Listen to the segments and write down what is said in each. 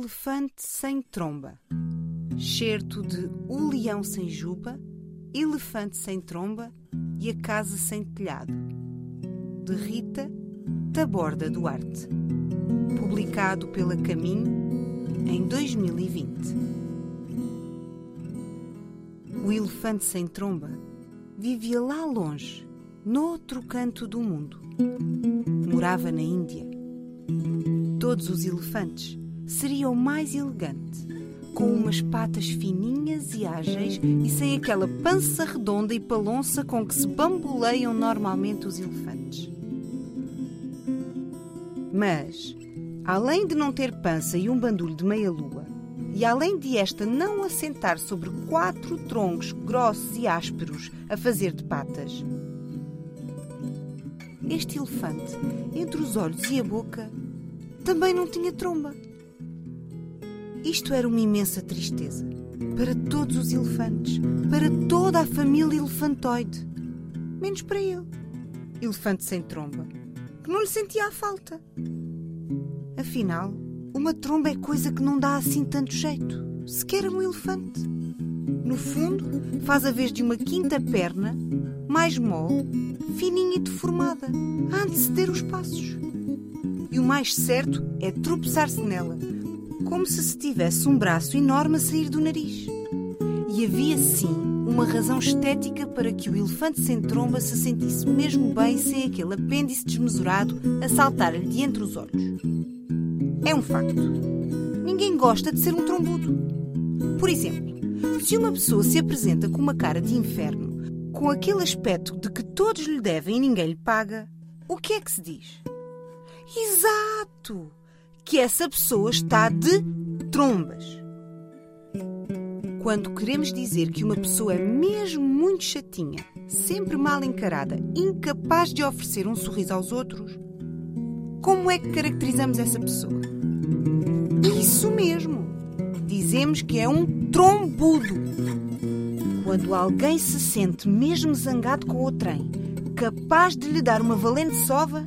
elefante sem tromba. Certo de O leão sem juba, Elefante sem tromba e A casa sem telhado. De Rita Taborda Duarte. Publicado pela Caminho em 2020. O elefante sem tromba vivia lá longe, noutro canto do mundo. Morava na Índia. Todos os elefantes seria o mais elegante, com umas patas fininhas e ágeis e sem aquela pança redonda e palonça com que se bamboleiam normalmente os elefantes. Mas, além de não ter pança e um bandulho de meia-lua, e além de esta não assentar sobre quatro troncos grossos e ásperos a fazer de patas, este elefante, entre os olhos e a boca, também não tinha tromba. Isto era uma imensa tristeza para todos os elefantes, para toda a família elefantoide, menos para ele, elefante sem tromba, que não lhe sentia a falta. Afinal, uma tromba é coisa que não dá assim tanto jeito, sequer a um elefante. No fundo, faz a vez de uma quinta perna, mais mole, fininha e deformada, a anteceder os passos. E o mais certo é tropeçar-se nela, como se se tivesse um braço enorme a sair do nariz. E havia sim uma razão estética para que o elefante sem tromba se sentisse mesmo bem sem aquele apêndice desmesurado a saltar-lhe de entre os olhos. É um facto. Ninguém gosta de ser um trombudo. Por exemplo, se uma pessoa se apresenta com uma cara de inferno, com aquele aspecto de que todos lhe devem e ninguém lhe paga, o que é que se diz? Exato! Que essa pessoa está de trombas. Quando queremos dizer que uma pessoa é mesmo muito chatinha, sempre mal encarada, incapaz de oferecer um sorriso aos outros, como é que caracterizamos essa pessoa? Isso mesmo! Dizemos que é um trombudo. Quando alguém se sente mesmo zangado com o trem, capaz de lhe dar uma valente sova,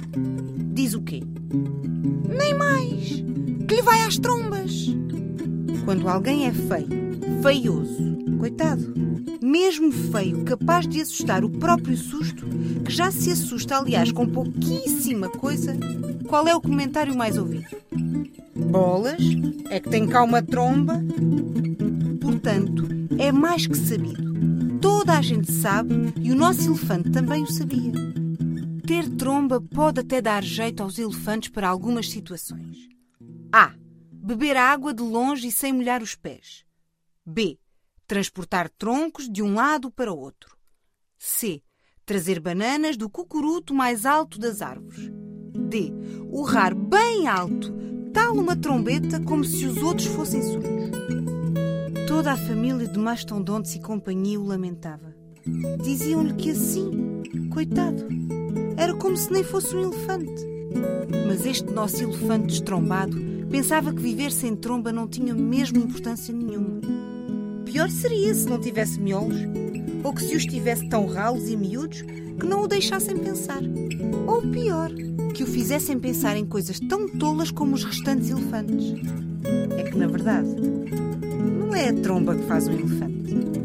diz o quê? Nem mais! Que lhe vai às trombas! Quando alguém é feio, feioso, coitado, mesmo feio, capaz de assustar o próprio susto, que já se assusta, aliás, com pouquíssima coisa, qual é o comentário mais ouvido? Bolas? É que tem cá uma tromba? Portanto, é mais que sabido. Toda a gente sabe e o nosso elefante também o sabia. Ter tromba pode até dar jeito aos elefantes para algumas situações. A. Beber água de longe e sem molhar os pés. B. Transportar troncos de um lado para o outro. C. Trazer bananas do cucuruto mais alto das árvores. D. Urrar bem alto, tal uma trombeta como se os outros fossem surdos. Toda a família de mastodontes e companhia o lamentava. Diziam-lhe que assim, coitado, era como se nem fosse um elefante. Mas este nosso elefante destrombado pensava que viver sem tromba não tinha mesmo importância nenhuma. Pior seria se não tivesse miolos, ou que se os tivesse tão ralos e miúdos que não o deixassem pensar. Ou pior, que o fizessem pensar em coisas tão tolas como os restantes elefantes. É que, na verdade, não é a tromba que faz o elefante.